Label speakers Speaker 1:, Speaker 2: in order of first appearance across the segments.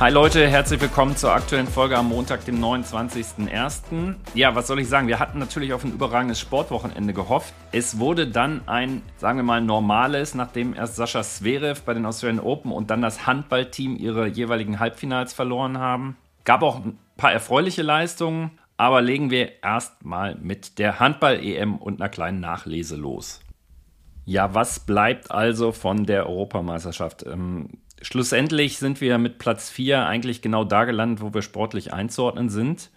Speaker 1: Hi Leute, herzlich willkommen zur aktuellen Folge am Montag, dem 29.01. Ja, was soll ich sagen? Wir hatten natürlich auf ein überragendes Sportwochenende gehofft. Es wurde dann ein, sagen wir mal, normales, nachdem erst Sascha Zverev bei den Australian Open und dann das Handballteam ihre jeweiligen Halbfinals verloren haben. Gab auch ein paar erfreuliche Leistungen, aber legen wir erstmal mit der Handball-EM und einer kleinen Nachlese los. Ja, was bleibt also von der Europameisterschaft? Ähm, schlussendlich sind wir mit Platz 4 eigentlich genau da gelandet, wo wir sportlich einzuordnen sind.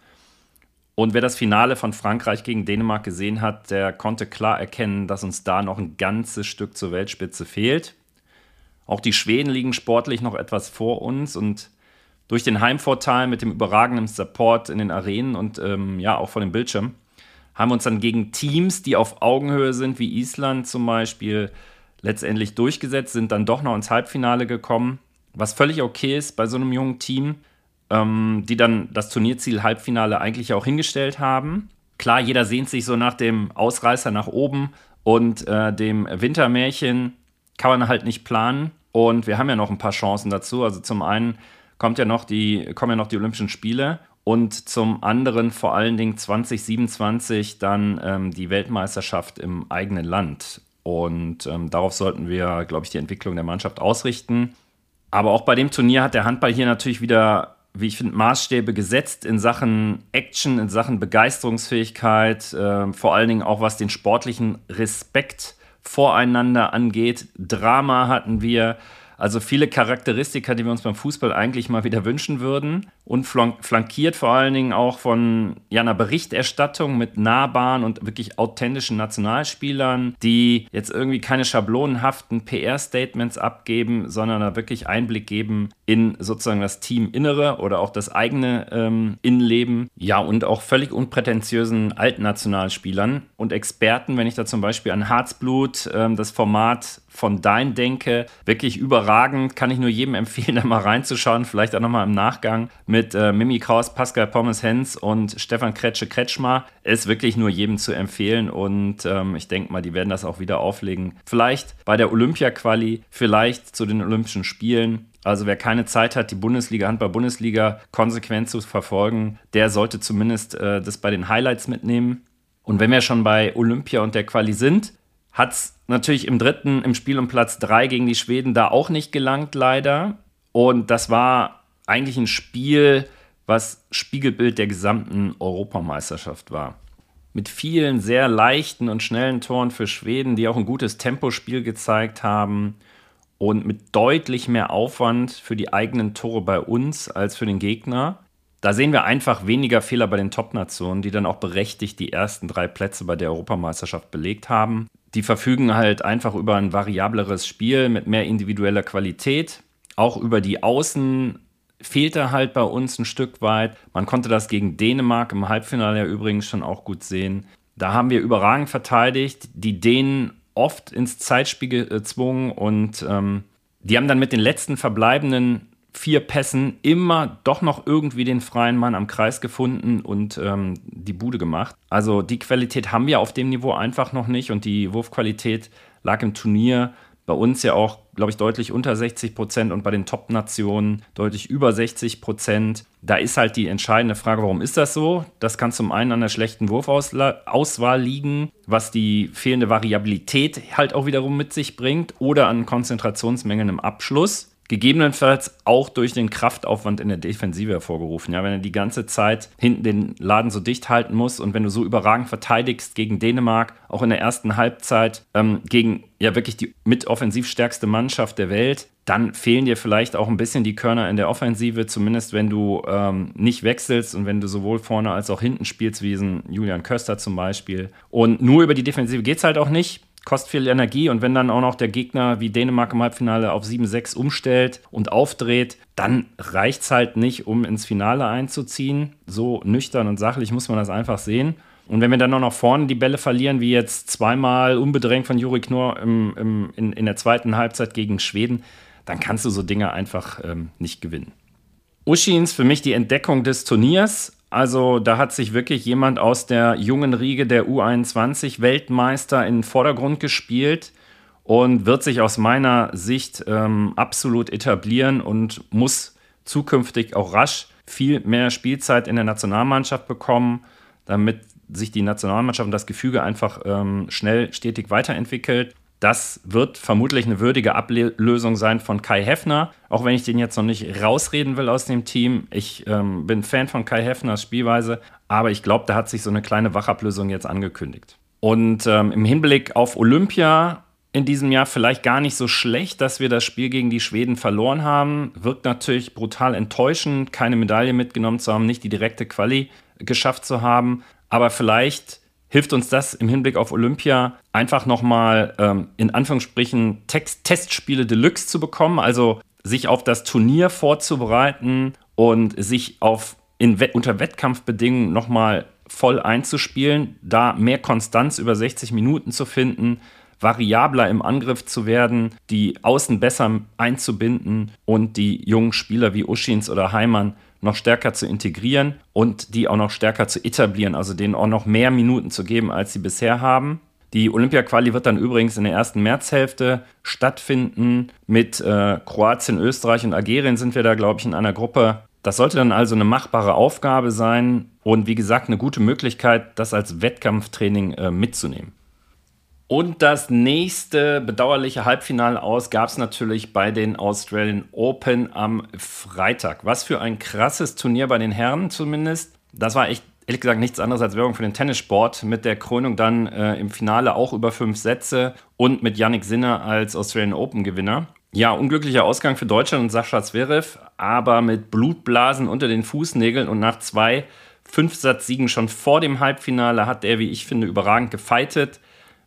Speaker 1: Und wer das Finale von Frankreich gegen Dänemark gesehen hat, der konnte klar erkennen, dass uns da noch ein ganzes Stück zur Weltspitze fehlt. Auch die Schweden liegen sportlich noch etwas vor uns und durch den Heimvorteil mit dem überragenden Support in den Arenen und ähm, ja auch vor dem Bildschirm haben wir uns dann gegen Teams, die auf Augenhöhe sind, wie Island zum Beispiel, letztendlich durchgesetzt, sind dann doch noch ins Halbfinale gekommen, was völlig okay ist bei so einem jungen Team, ähm, die dann das Turnierziel Halbfinale eigentlich auch hingestellt haben. Klar, jeder sehnt sich so nach dem Ausreißer nach oben und äh, dem Wintermärchen kann man halt nicht planen. Und wir haben ja noch ein paar Chancen dazu. Also zum einen kommt ja noch die, kommen ja noch die Olympischen Spiele und zum anderen vor allen Dingen 2027 dann ähm, die Weltmeisterschaft im eigenen Land. Und ähm, darauf sollten wir, glaube ich, die Entwicklung der Mannschaft ausrichten. Aber auch bei dem Turnier hat der Handball hier natürlich wieder, wie ich finde, Maßstäbe gesetzt in Sachen Action, in Sachen Begeisterungsfähigkeit, äh, vor allen Dingen auch was den sportlichen Respekt voreinander angeht. Drama hatten wir. Also viele Charakteristika, die wir uns beim Fußball eigentlich mal wieder wünschen würden. Und flankiert vor allen Dingen auch von ja, einer Berichterstattung mit nahbaren und wirklich authentischen Nationalspielern, die jetzt irgendwie keine schablonenhaften PR-Statements abgeben, sondern da wirklich Einblick geben in sozusagen das Teaminnere oder auch das eigene ähm, Innenleben. Ja, und auch völlig unprätentiösen Altnationalspielern und Experten, wenn ich da zum Beispiel an Harzblut, ähm, das Format von Dein denke, wirklich überragend. Kann ich nur jedem empfehlen, da mal reinzuschauen. Vielleicht auch nochmal im Nachgang mit äh, Mimi Kraus, Pascal Pommes-Hens und Stefan Kretsche-Kretschmer. Ist wirklich nur jedem zu empfehlen und ähm, ich denke mal, die werden das auch wieder auflegen. Vielleicht bei der Olympia-Quali, vielleicht zu den Olympischen Spielen. Also wer keine Zeit hat, die Bundesliga, Handball-Bundesliga konsequent zu verfolgen, der sollte zumindest äh, das bei den Highlights mitnehmen. Und wenn wir schon bei Olympia und der Quali sind, hat es natürlich im dritten, im Spiel um Platz drei gegen die Schweden da auch nicht gelangt, leider. Und das war eigentlich ein Spiel, was Spiegelbild der gesamten Europameisterschaft war. Mit vielen sehr leichten und schnellen Toren für Schweden, die auch ein gutes Tempospiel gezeigt haben und mit deutlich mehr Aufwand für die eigenen Tore bei uns als für den Gegner. Da sehen wir einfach weniger Fehler bei den Top-Nationen, die dann auch berechtigt die ersten drei Plätze bei der Europameisterschaft belegt haben. Die verfügen halt einfach über ein variableres Spiel mit mehr individueller Qualität. Auch über die Außen fehlt er halt bei uns ein Stück weit. Man konnte das gegen Dänemark im Halbfinale ja übrigens schon auch gut sehen. Da haben wir überragend verteidigt, die Dänen oft ins Zeitspiel gezwungen und ähm, die haben dann mit den letzten verbleibenden vier Pässen immer doch noch irgendwie den freien Mann am Kreis gefunden und ähm, die Bude gemacht. Also die Qualität haben wir auf dem Niveau einfach noch nicht und die Wurfqualität lag im Turnier bei uns ja auch, glaube ich, deutlich unter 60 Prozent und bei den Top-Nationen deutlich über 60 Prozent. Da ist halt die entscheidende Frage, warum ist das so? Das kann zum einen an der schlechten Wurfauswahl liegen, was die fehlende Variabilität halt auch wiederum mit sich bringt, oder an Konzentrationsmengen im Abschluss gegebenenfalls auch durch den Kraftaufwand in der Defensive hervorgerufen. Ja, wenn er die ganze Zeit hinten den Laden so dicht halten muss und wenn du so überragend verteidigst gegen Dänemark, auch in der ersten Halbzeit ähm, gegen ja wirklich die mit offensiv stärkste Mannschaft der Welt, dann fehlen dir vielleicht auch ein bisschen die Körner in der Offensive, zumindest wenn du ähm, nicht wechselst und wenn du sowohl vorne als auch hinten spielst, wie ein Julian Köster zum Beispiel. Und nur über die Defensive geht es halt auch nicht. Kostet viel Energie und wenn dann auch noch der Gegner wie Dänemark im Halbfinale auf 7-6 umstellt und aufdreht, dann reicht es halt nicht, um ins Finale einzuziehen. So nüchtern und sachlich muss man das einfach sehen. Und wenn wir dann auch noch vorne die Bälle verlieren, wie jetzt zweimal unbedrängt von Juri Knorr im, im, in, in der zweiten Halbzeit gegen Schweden, dann kannst du so Dinge einfach ähm, nicht gewinnen. Uschins für mich die Entdeckung des Turniers. Also da hat sich wirklich jemand aus der jungen Riege der U21 Weltmeister in den Vordergrund gespielt und wird sich aus meiner Sicht ähm, absolut etablieren und muss zukünftig auch rasch viel mehr Spielzeit in der Nationalmannschaft bekommen, damit sich die Nationalmannschaft und das Gefüge einfach ähm, schnell stetig weiterentwickelt. Das wird vermutlich eine würdige Ablösung sein von Kai Heffner, auch wenn ich den jetzt noch nicht rausreden will aus dem Team. Ich ähm, bin Fan von Kai Heffners Spielweise, aber ich glaube, da hat sich so eine kleine Wachablösung jetzt angekündigt. Und ähm, im Hinblick auf Olympia in diesem Jahr vielleicht gar nicht so schlecht, dass wir das Spiel gegen die Schweden verloren haben. Wirkt natürlich brutal enttäuschend, keine Medaille mitgenommen zu haben, nicht die direkte Quali geschafft zu haben. Aber vielleicht hilft uns das im Hinblick auf Olympia einfach nochmal ähm, in Anführungsstrichen Text Testspiele Deluxe zu bekommen, also sich auf das Turnier vorzubereiten und sich auf in, unter Wettkampfbedingungen nochmal voll einzuspielen, da mehr Konstanz über 60 Minuten zu finden, variabler im Angriff zu werden, die Außen besser einzubinden und die jungen Spieler wie Uschins oder Heimann noch stärker zu integrieren und die auch noch stärker zu etablieren, also denen auch noch mehr Minuten zu geben, als sie bisher haben. Die Olympia-Quali wird dann übrigens in der ersten Märzhälfte stattfinden. Mit äh, Kroatien, Österreich und Algerien sind wir da, glaube ich, in einer Gruppe. Das sollte dann also eine machbare Aufgabe sein und wie gesagt eine gute Möglichkeit, das als Wettkampftraining äh, mitzunehmen. Und das nächste bedauerliche Halbfinale aus gab es natürlich bei den Australian Open am Freitag. Was für ein krasses Turnier bei den Herren zumindest. Das war echt, ehrlich gesagt, nichts anderes als Werbung für den Tennissport. Mit der Krönung dann äh, im Finale auch über fünf Sätze und mit Yannick Sinner als Australian Open-Gewinner. Ja, unglücklicher Ausgang für Deutschland und Sascha Zverev, aber mit Blutblasen unter den Fußnägeln und nach zwei Fünfsatz-Siegen schon vor dem Halbfinale hat er, wie ich finde, überragend gefeitet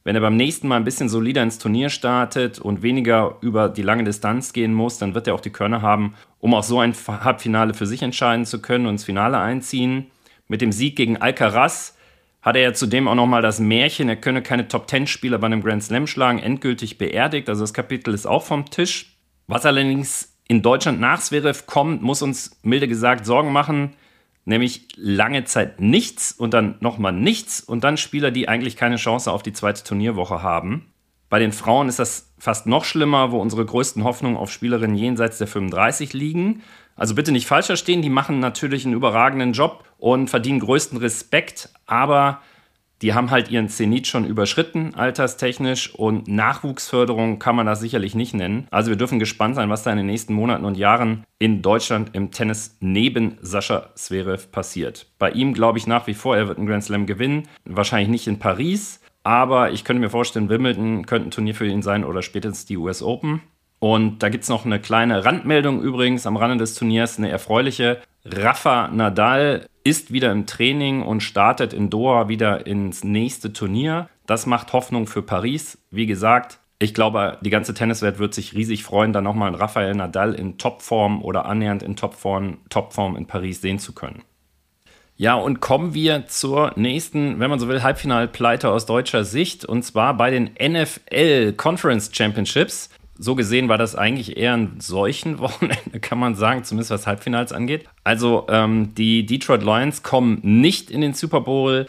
Speaker 1: wenn er beim nächsten Mal ein bisschen solider ins Turnier startet und weniger über die lange Distanz gehen muss, dann wird er auch die Körner haben, um auch so ein Halbfinale für sich entscheiden zu können und ins Finale einziehen. Mit dem Sieg gegen Alcaraz hat er ja zudem auch nochmal das Märchen, er könne keine Top-10-Spieler bei einem Grand Slam schlagen, endgültig beerdigt. Also das Kapitel ist auch vom Tisch. Was allerdings in Deutschland nach Zverev kommt, muss uns milde gesagt Sorgen machen nämlich lange Zeit nichts und dann nochmal nichts und dann Spieler, die eigentlich keine Chance auf die zweite Turnierwoche haben. Bei den Frauen ist das fast noch schlimmer, wo unsere größten Hoffnungen auf Spielerinnen jenseits der 35 liegen. Also bitte nicht falsch verstehen, die machen natürlich einen überragenden Job und verdienen größten Respekt, aber die haben halt ihren Zenit schon überschritten, alterstechnisch, und Nachwuchsförderung kann man das sicherlich nicht nennen. Also wir dürfen gespannt sein, was da in den nächsten Monaten und Jahren in Deutschland im Tennis neben Sascha Zverev passiert. Bei ihm glaube ich nach wie vor, er wird einen Grand Slam gewinnen, wahrscheinlich nicht in Paris, aber ich könnte mir vorstellen, Wimbledon könnte ein Turnier für ihn sein oder spätestens die US Open. Und da gibt es noch eine kleine Randmeldung übrigens am Rande des Turniers, eine erfreuliche. Rafa Nadal ist wieder im Training und startet in Doha wieder ins nächste Turnier. Das macht Hoffnung für Paris. Wie gesagt, ich glaube, die ganze Tenniswelt wird sich riesig freuen, dann nochmal einen Rafael Nadal in Topform oder annähernd in Topform, Topform in Paris sehen zu können. Ja, und kommen wir zur nächsten, wenn man so will, Halbfinalpleite aus deutscher Sicht. Und zwar bei den NFL Conference Championships so gesehen war das eigentlich eher ein Seuchenwochenende, kann man sagen, zumindest was Halbfinals angeht. Also ähm, die Detroit Lions kommen nicht in den Super Bowl.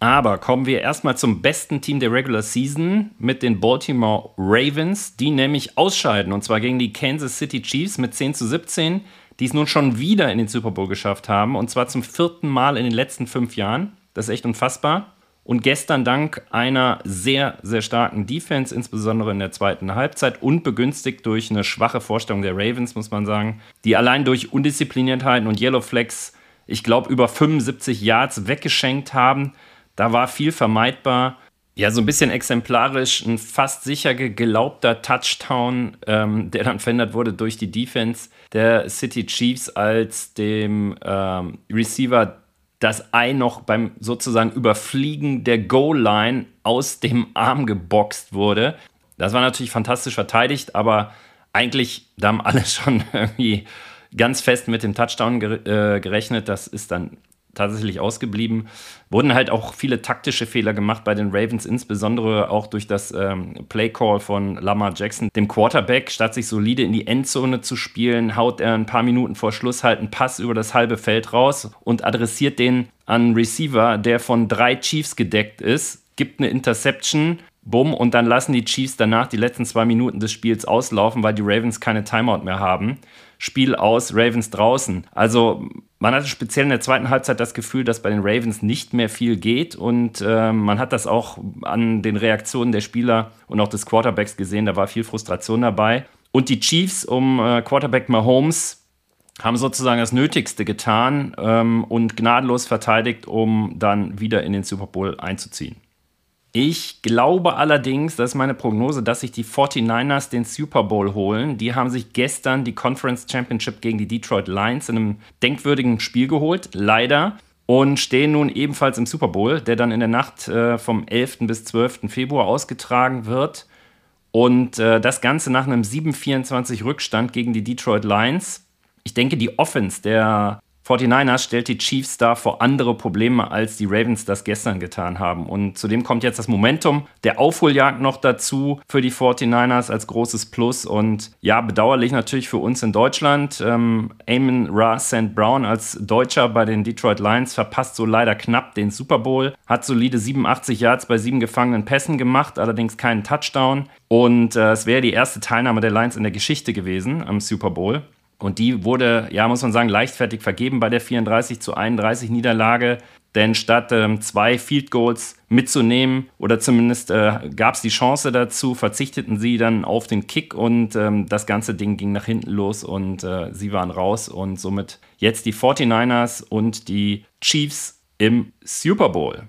Speaker 1: Aber kommen wir erstmal zum besten Team der Regular Season mit den Baltimore Ravens, die nämlich ausscheiden und zwar gegen die Kansas City Chiefs mit 10 zu 17, die es nun schon wieder in den Super Bowl geschafft haben und zwar zum vierten Mal in den letzten fünf Jahren. Das ist echt unfassbar. Und gestern dank einer sehr, sehr starken Defense, insbesondere in der zweiten Halbzeit und begünstigt durch eine schwache Vorstellung der Ravens, muss man sagen, die allein durch Undiszipliniertheiten und Yellow Flags, ich glaube, über 75 Yards weggeschenkt haben. Da war viel vermeidbar. Ja, so ein bisschen exemplarisch, ein fast sicher geglaubter Touchdown, ähm, der dann verändert wurde durch die Defense der City Chiefs, als dem ähm, Receiver das Ei noch beim sozusagen Überfliegen der Goal-Line aus dem Arm geboxt wurde. Das war natürlich fantastisch verteidigt, aber eigentlich, da haben alle schon irgendwie ganz fest mit dem Touchdown äh, gerechnet. Das ist dann tatsächlich ausgeblieben. Wurden halt auch viele taktische Fehler gemacht bei den Ravens, insbesondere auch durch das ähm, Playcall von Lamar Jackson, dem Quarterback. Statt sich solide in die Endzone zu spielen, haut er ein paar Minuten vor Schluss halt einen Pass über das halbe Feld raus und adressiert den an Receiver, der von drei Chiefs gedeckt ist, gibt eine Interception bumm, und dann lassen die Chiefs danach die letzten zwei Minuten des Spiels auslaufen, weil die Ravens keine Timeout mehr haben. Spiel aus, Ravens draußen. Also man hatte speziell in der zweiten Halbzeit das Gefühl, dass bei den Ravens nicht mehr viel geht und äh, man hat das auch an den Reaktionen der Spieler und auch des Quarterbacks gesehen, da war viel Frustration dabei. Und die Chiefs um äh, Quarterback Mahomes haben sozusagen das Nötigste getan ähm, und gnadenlos verteidigt, um dann wieder in den Super Bowl einzuziehen. Ich glaube allerdings, das ist meine Prognose, dass sich die 49ers den Super Bowl holen. Die haben sich gestern die Conference Championship gegen die Detroit Lions in einem denkwürdigen Spiel geholt, leider. Und stehen nun ebenfalls im Super Bowl, der dann in der Nacht äh, vom 11. bis 12. Februar ausgetragen wird. Und äh, das Ganze nach einem 7-24 Rückstand gegen die Detroit Lions. Ich denke, die Offense der 49ers stellt die Chiefs da vor andere Probleme, als die Ravens das gestern getan haben. Und zudem kommt jetzt das Momentum der Aufholjagd noch dazu für die 49ers als großes Plus. Und ja, bedauerlich natürlich für uns in Deutschland. Ähm, Amon Ra St. Brown als Deutscher bei den Detroit Lions verpasst so leider knapp den Super Bowl, hat solide 87 Yards bei sieben gefangenen Pässen gemacht, allerdings keinen Touchdown. Und äh, es wäre die erste Teilnahme der Lions in der Geschichte gewesen am Super Bowl. Und die wurde, ja, muss man sagen, leichtfertig vergeben bei der 34 zu 31 Niederlage. Denn statt ähm, zwei Field Goals mitzunehmen oder zumindest äh, gab es die Chance dazu, verzichteten sie dann auf den Kick und ähm, das ganze Ding ging nach hinten los und äh, sie waren raus und somit jetzt die 49ers und die Chiefs im Super Bowl.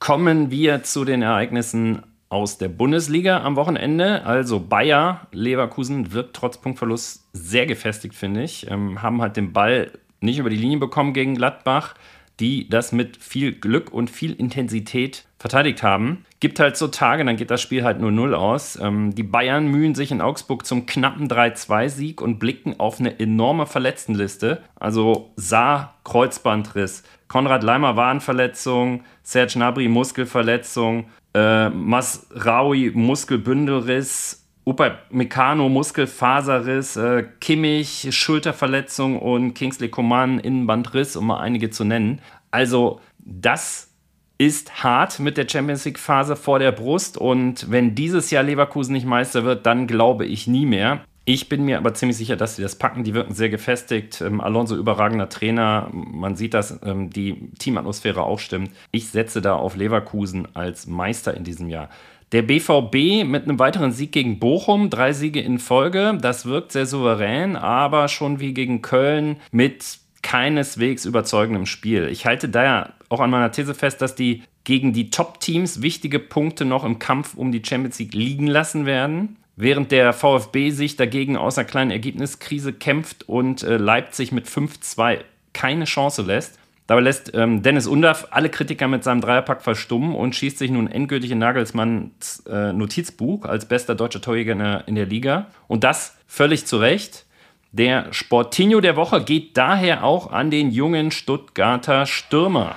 Speaker 1: Kommen wir zu den Ereignissen aus der Bundesliga am Wochenende. Also Bayer Leverkusen wirkt trotz Punktverlust sehr gefestigt, finde ich. Ähm, haben halt den Ball nicht über die Linie bekommen gegen Gladbach, die das mit viel Glück und viel Intensität verteidigt haben. Gibt halt so Tage, dann geht das Spiel halt nur 0 aus. Ähm, die Bayern mühen sich in Augsburg zum knappen 3-2-Sieg und blicken auf eine enorme Verletztenliste. Also Saar, Kreuzbandriss, Konrad Leimer Wadenverletzung, Serge Gnabry Muskelverletzung, äh, Masraui Muskelbündelriss, Upamecano Muskelfaserriss, äh, Kimmich Schulterverletzung und Kingsley Coman Innenbandriss, um mal einige zu nennen. Also das ist hart mit der Champions League Phase vor der Brust und wenn dieses Jahr Leverkusen nicht Meister wird, dann glaube ich nie mehr. Ich bin mir aber ziemlich sicher, dass sie das packen. Die wirken sehr gefestigt. Ähm, Alonso überragender Trainer. Man sieht, dass ähm, die Teamatmosphäre auch stimmt. Ich setze da auf Leverkusen als Meister in diesem Jahr. Der BVB mit einem weiteren Sieg gegen Bochum, drei Siege in Folge. Das wirkt sehr souverän, aber schon wie gegen Köln mit keineswegs überzeugendem Spiel. Ich halte daher auch an meiner These fest, dass die gegen die Top-Teams wichtige Punkte noch im Kampf um die Champions League liegen lassen werden während der VfB sich dagegen aus einer kleinen Ergebniskrise kämpft und äh, Leipzig mit 5-2 keine Chance lässt. Dabei lässt ähm, Dennis Undaff alle Kritiker mit seinem Dreierpack verstummen und schießt sich nun endgültig in Nagelsmanns äh, Notizbuch als bester deutscher Torjäger in der, in der Liga. Und das völlig zu Recht. Der Sportinho der Woche geht daher auch an den jungen Stuttgarter Stürmer.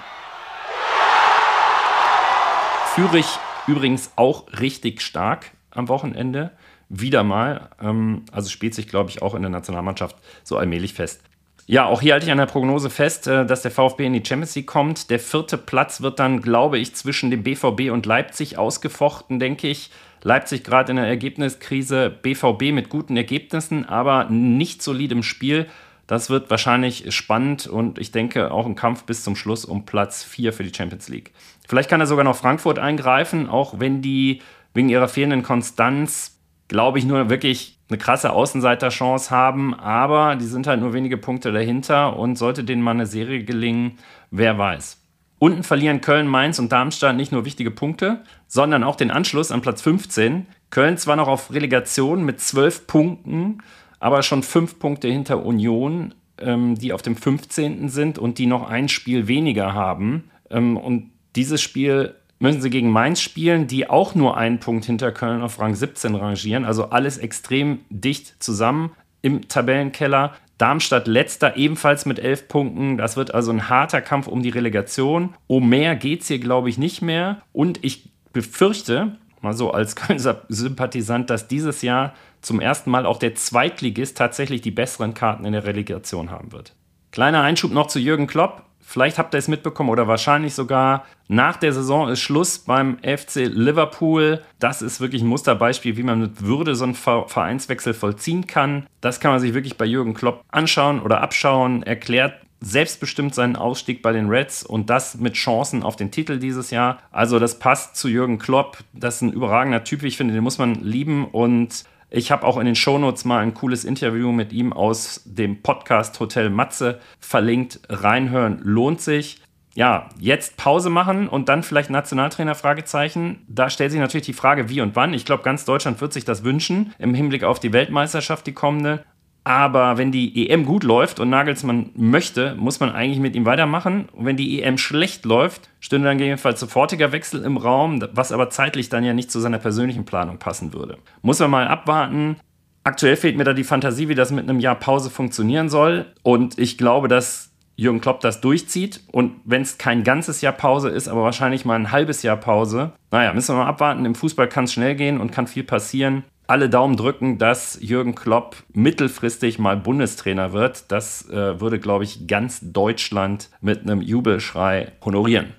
Speaker 1: Führe ich übrigens auch richtig stark am Wochenende wieder mal. Ähm, also spielt sich, glaube ich, auch in der Nationalmannschaft so allmählich fest. Ja, auch hier halte ich an der Prognose fest, äh, dass der VfB in die Champions League kommt. Der vierte Platz wird dann, glaube ich, zwischen dem BVB und Leipzig ausgefochten, denke ich. Leipzig gerade in der Ergebniskrise, BVB mit guten Ergebnissen, aber nicht solidem Spiel. Das wird wahrscheinlich spannend und ich denke auch ein Kampf bis zum Schluss um Platz 4 für die Champions League. Vielleicht kann er sogar noch Frankfurt eingreifen, auch wenn die wegen ihrer fehlenden Konstanz glaube ich, nur wirklich eine krasse Außenseiterchance haben, aber die sind halt nur wenige Punkte dahinter und sollte denen mal eine Serie gelingen, wer weiß. Unten verlieren Köln, Mainz und Darmstadt nicht nur wichtige Punkte, sondern auch den Anschluss an Platz 15. Köln zwar noch auf Relegation mit 12 Punkten, aber schon 5 Punkte hinter Union. ähm, die auf dem 15. sind und die noch ein Spiel weniger haben. Ähm, und dieses Spiel müssen sie gegen Mainz spielen, die auch nur einen Punkt hinter Köln auf Rang 17 rangieren. Also alles extrem dicht zusammen im Tabellenkeller. Darmstadt letzter ebenfalls mit elf Punkten. Das wird also ein harter Kampf um die Relegation. Um mehr geht es hier, glaube ich, nicht mehr. Und ich befürchte, mal so als Köln-Sympathisant, dass dieses Jahr zum ersten Mal auch der Zweitligist tatsächlich die besseren Karten in der Relegation haben wird. Kleiner Einschub noch zu Jürgen Klopp. Vielleicht habt ihr es mitbekommen oder wahrscheinlich sogar nach der Saison ist Schluss beim FC Liverpool. Das ist wirklich ein Musterbeispiel, wie man mit Würde so einen Vereinswechsel vollziehen kann. Das kann man sich wirklich bei Jürgen Klopp anschauen oder abschauen. Erklärt selbstbestimmt seinen Ausstieg bei den Reds und das mit Chancen auf den Titel dieses Jahr. Also das passt zu Jürgen Klopp. Das ist ein überragender Typ. Ich finde, den muss man lieben und ich habe auch in den Shownotes mal ein cooles Interview mit ihm aus dem Podcast Hotel Matze verlinkt. Reinhören lohnt sich. Ja, jetzt Pause machen und dann vielleicht Nationaltrainer Fragezeichen. Da stellt sich natürlich die Frage, wie und wann. Ich glaube, ganz Deutschland wird sich das wünschen im Hinblick auf die Weltmeisterschaft, die kommende. Aber wenn die EM gut läuft und Nagelsmann möchte, muss man eigentlich mit ihm weitermachen. Und wenn die EM schlecht läuft, stünde dann jedenfalls sofortiger Wechsel im Raum, was aber zeitlich dann ja nicht zu seiner persönlichen Planung passen würde. Muss man mal abwarten. Aktuell fehlt mir da die Fantasie, wie das mit einem Jahr Pause funktionieren soll. Und ich glaube, dass Jürgen Klopp das durchzieht. Und wenn es kein ganzes Jahr Pause ist, aber wahrscheinlich mal ein halbes Jahr Pause, naja, müssen wir mal abwarten. Im Fußball kann es schnell gehen und kann viel passieren alle Daumen drücken, dass Jürgen Klopp mittelfristig mal Bundestrainer wird. Das äh, würde, glaube ich, ganz Deutschland mit einem Jubelschrei honorieren.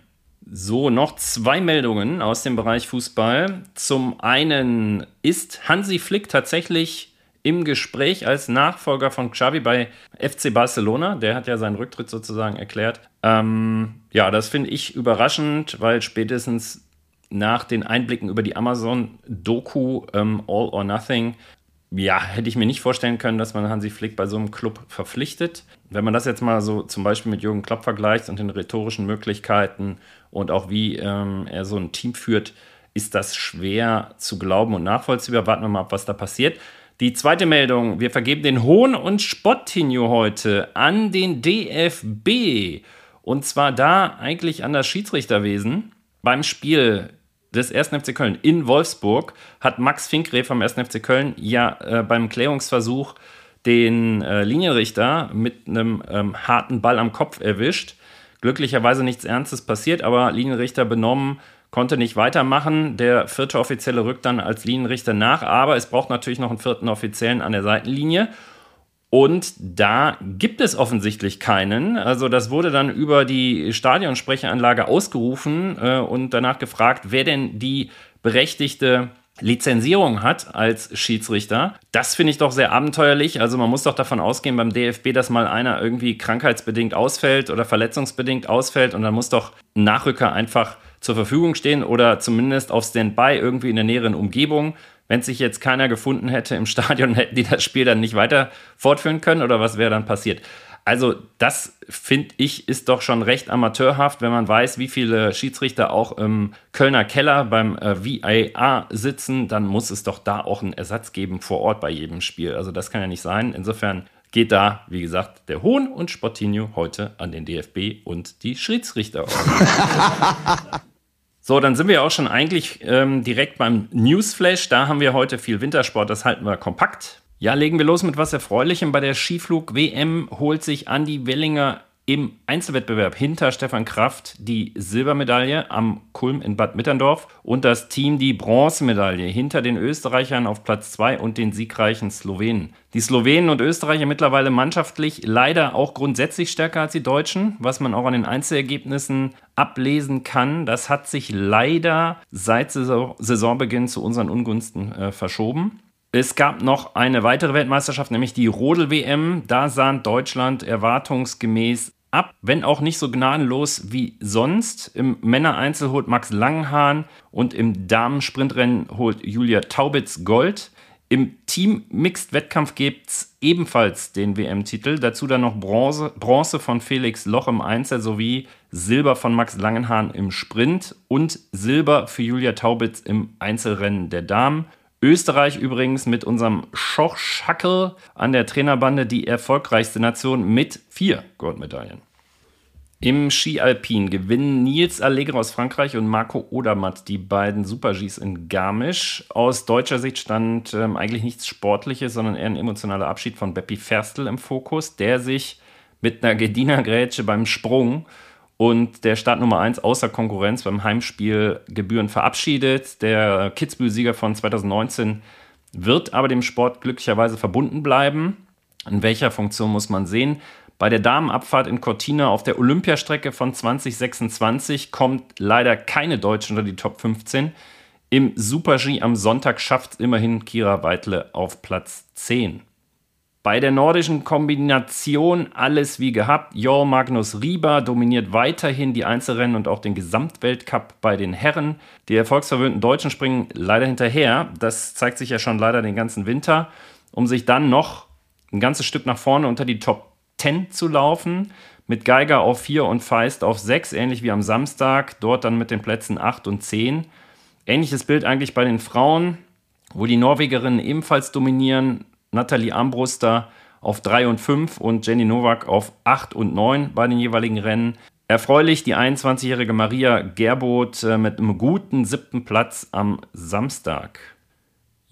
Speaker 1: So, noch zwei Meldungen aus dem Bereich Fußball. Zum einen ist Hansi Flick tatsächlich im Gespräch als Nachfolger von Xavi bei FC Barcelona. Der hat ja seinen Rücktritt sozusagen erklärt. Ähm, ja, das finde ich überraschend, weil spätestens nach den Einblicken über die Amazon-Doku ähm, All or Nothing, ja, hätte ich mir nicht vorstellen können, dass man Hansi Flick bei so einem Club verpflichtet. Wenn man das jetzt mal so zum Beispiel mit Jürgen Klopp vergleicht und den rhetorischen Möglichkeiten und auch wie ähm, er so ein Team führt, ist das schwer zu glauben und nachvollziehbar. Warten wir mal ab, was da passiert. Die zweite Meldung, wir vergeben den Hohn- und Spotttinio heute an den DFB. Und zwar da eigentlich an das Schiedsrichterwesen. Beim Spiel des 1. FC Köln in Wolfsburg hat Max Finkre vom 1. FC Köln ja äh, beim Klärungsversuch den äh, Linienrichter mit einem ähm, harten Ball am Kopf erwischt. Glücklicherweise nichts Ernstes passiert, aber Linienrichter benommen, konnte nicht weitermachen. Der vierte Offizielle rückt dann als Linienrichter nach, aber es braucht natürlich noch einen vierten Offiziellen an der Seitenlinie. Und da gibt es offensichtlich keinen. Also das wurde dann über die Stadionsprecheranlage ausgerufen äh, und danach gefragt, wer denn die berechtigte Lizenzierung hat als Schiedsrichter. Das finde ich doch sehr abenteuerlich. Also man muss doch davon ausgehen beim DFB, dass mal einer irgendwie krankheitsbedingt ausfällt oder verletzungsbedingt ausfällt und dann muss doch ein Nachrücker einfach zur Verfügung stehen oder zumindest auf Standby irgendwie in der näheren Umgebung wenn sich jetzt keiner gefunden hätte im Stadion, hätten die das Spiel dann nicht weiter fortführen können oder was wäre dann passiert? Also das finde ich ist doch schon recht amateurhaft, wenn man weiß, wie viele Schiedsrichter auch im Kölner Keller beim äh, VAR sitzen, dann muss es doch da auch einen Ersatz geben vor Ort bei jedem Spiel. Also das kann ja nicht sein. Insofern geht da, wie gesagt, der Hohn und Sportinho heute an den DFB und die Schiedsrichter. So, dann sind wir auch schon eigentlich ähm, direkt beim Newsflash. Da haben wir heute viel Wintersport, das halten wir kompakt. Ja, legen wir los mit was Erfreulichem. Bei der Skiflug-WM holt sich Andy Wellinger im Einzelwettbewerb hinter Stefan Kraft die Silbermedaille am Kulm in Bad Mitterndorf und das Team die Bronzemedaille hinter den Österreichern auf Platz 2 und den siegreichen Slowenen. Die Slowenen und Österreicher mittlerweile mannschaftlich leider auch grundsätzlich stärker als die Deutschen, was man auch an den Einzelergebnissen ablesen kann. Das hat sich leider seit Saisonbeginn zu unseren Ungunsten äh, verschoben. Es gab noch eine weitere Weltmeisterschaft, nämlich die Rodel-WM. Da sah Deutschland erwartungsgemäß ab, wenn auch nicht so gnadenlos wie sonst. Im Männereinzel holt Max Langenhahn und im Damen-Sprintrennen holt Julia Taubitz Gold. Im Team-Mixed-Wettkampf gibt es ebenfalls den WM-Titel. Dazu dann noch Bronze, Bronze von Felix Loch im Einzel sowie Silber von Max Langenhahn im Sprint und Silber für Julia Taubitz im Einzelrennen der Damen. Österreich übrigens mit unserem Schochschackel an der Trainerbande die erfolgreichste Nation mit vier Goldmedaillen. Im Ski Alpin gewinnen Nils Allegre aus Frankreich und Marco Odermatt die beiden Super-Gs in Garmisch. Aus deutscher Sicht stand ähm, eigentlich nichts Sportliches, sondern eher ein emotionaler Abschied von Beppi Ferstl im Fokus, der sich mit einer Gedina-Grätsche beim Sprung und der Start Nummer 1 außer Konkurrenz beim Heimspiel Gebühren verabschiedet. Der Kitzbühel-Sieger von 2019 wird aber dem Sport glücklicherweise verbunden bleiben. In welcher Funktion muss man sehen? Bei der Damenabfahrt in Cortina auf der Olympiastrecke von 2026 kommt leider keine Deutsche unter die Top 15. Im Super-G am Sonntag schafft immerhin Kira Weidle auf Platz 10. Bei der nordischen Kombination alles wie gehabt. Jo Magnus Rieber dominiert weiterhin die Einzelrennen und auch den Gesamtweltcup bei den Herren. Die erfolgsverwöhnten Deutschen springen leider hinterher. Das zeigt sich ja schon leider den ganzen Winter, um sich dann noch ein ganzes Stück nach vorne unter die Top 10 zu laufen. Mit Geiger auf 4 und Feist auf 6, ähnlich wie am Samstag. Dort dann mit den Plätzen 8 und 10. Ähnliches Bild eigentlich bei den Frauen, wo die Norwegerinnen ebenfalls dominieren. Nathalie Ambruster auf 3 und 5 und Jenny Nowak auf 8 und 9 bei den jeweiligen Rennen. Erfreulich die 21-jährige Maria Gerboth äh, mit einem guten siebten Platz am Samstag.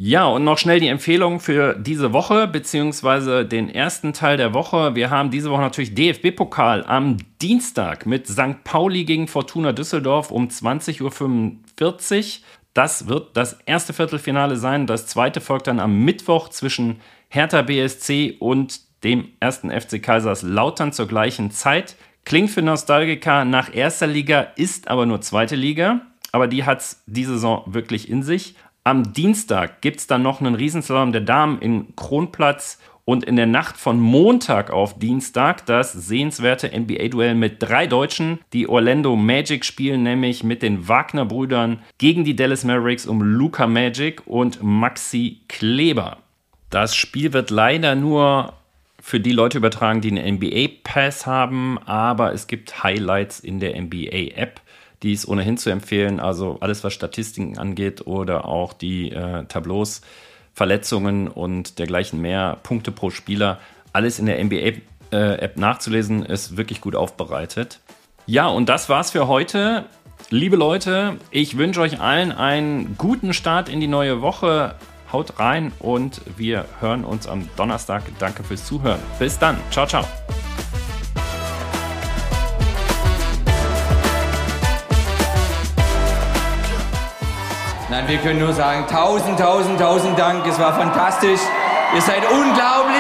Speaker 1: Ja, und noch schnell die Empfehlung für diese Woche, beziehungsweise den ersten Teil der Woche. Wir haben diese Woche natürlich DFB-Pokal am Dienstag mit St. Pauli gegen Fortuna Düsseldorf um 20.45 Uhr. Das wird das erste Viertelfinale sein. Das zweite folgt dann am Mittwoch zwischen Hertha BSC und dem ersten FC Kaiserslautern zur gleichen Zeit. Klingt für Nostalgiker nach erster Liga, ist aber nur zweite Liga. Aber die hat es diese Saison wirklich in sich. Am Dienstag gibt es dann noch einen Riesenslalom der Damen in Kronplatz und in der Nacht von Montag auf Dienstag das sehenswerte NBA-Duell mit drei Deutschen. Die Orlando Magic spielen nämlich mit den Wagner-Brüdern gegen die Dallas Mavericks um Luca Magic und Maxi Kleber. Das Spiel wird leider nur für die Leute übertragen, die einen NBA-Pass haben, aber es gibt Highlights in der NBA-App die ist ohnehin zu empfehlen. Also alles, was Statistiken angeht oder auch die äh, Tableaus, Verletzungen und dergleichen mehr, Punkte pro Spieler, alles in der NBA-App äh, nachzulesen, ist wirklich gut aufbereitet. Ja, und das war's für heute. Liebe Leute, ich wünsche euch allen einen guten Start in die neue Woche. Haut rein und wir hören uns am Donnerstag. Danke fürs Zuhören. Bis dann. Ciao, ciao.
Speaker 2: Nein, wir können nur sagen, tausend, tausend, tausend Dank. Es war fantastisch. Ihr seid unglaublich.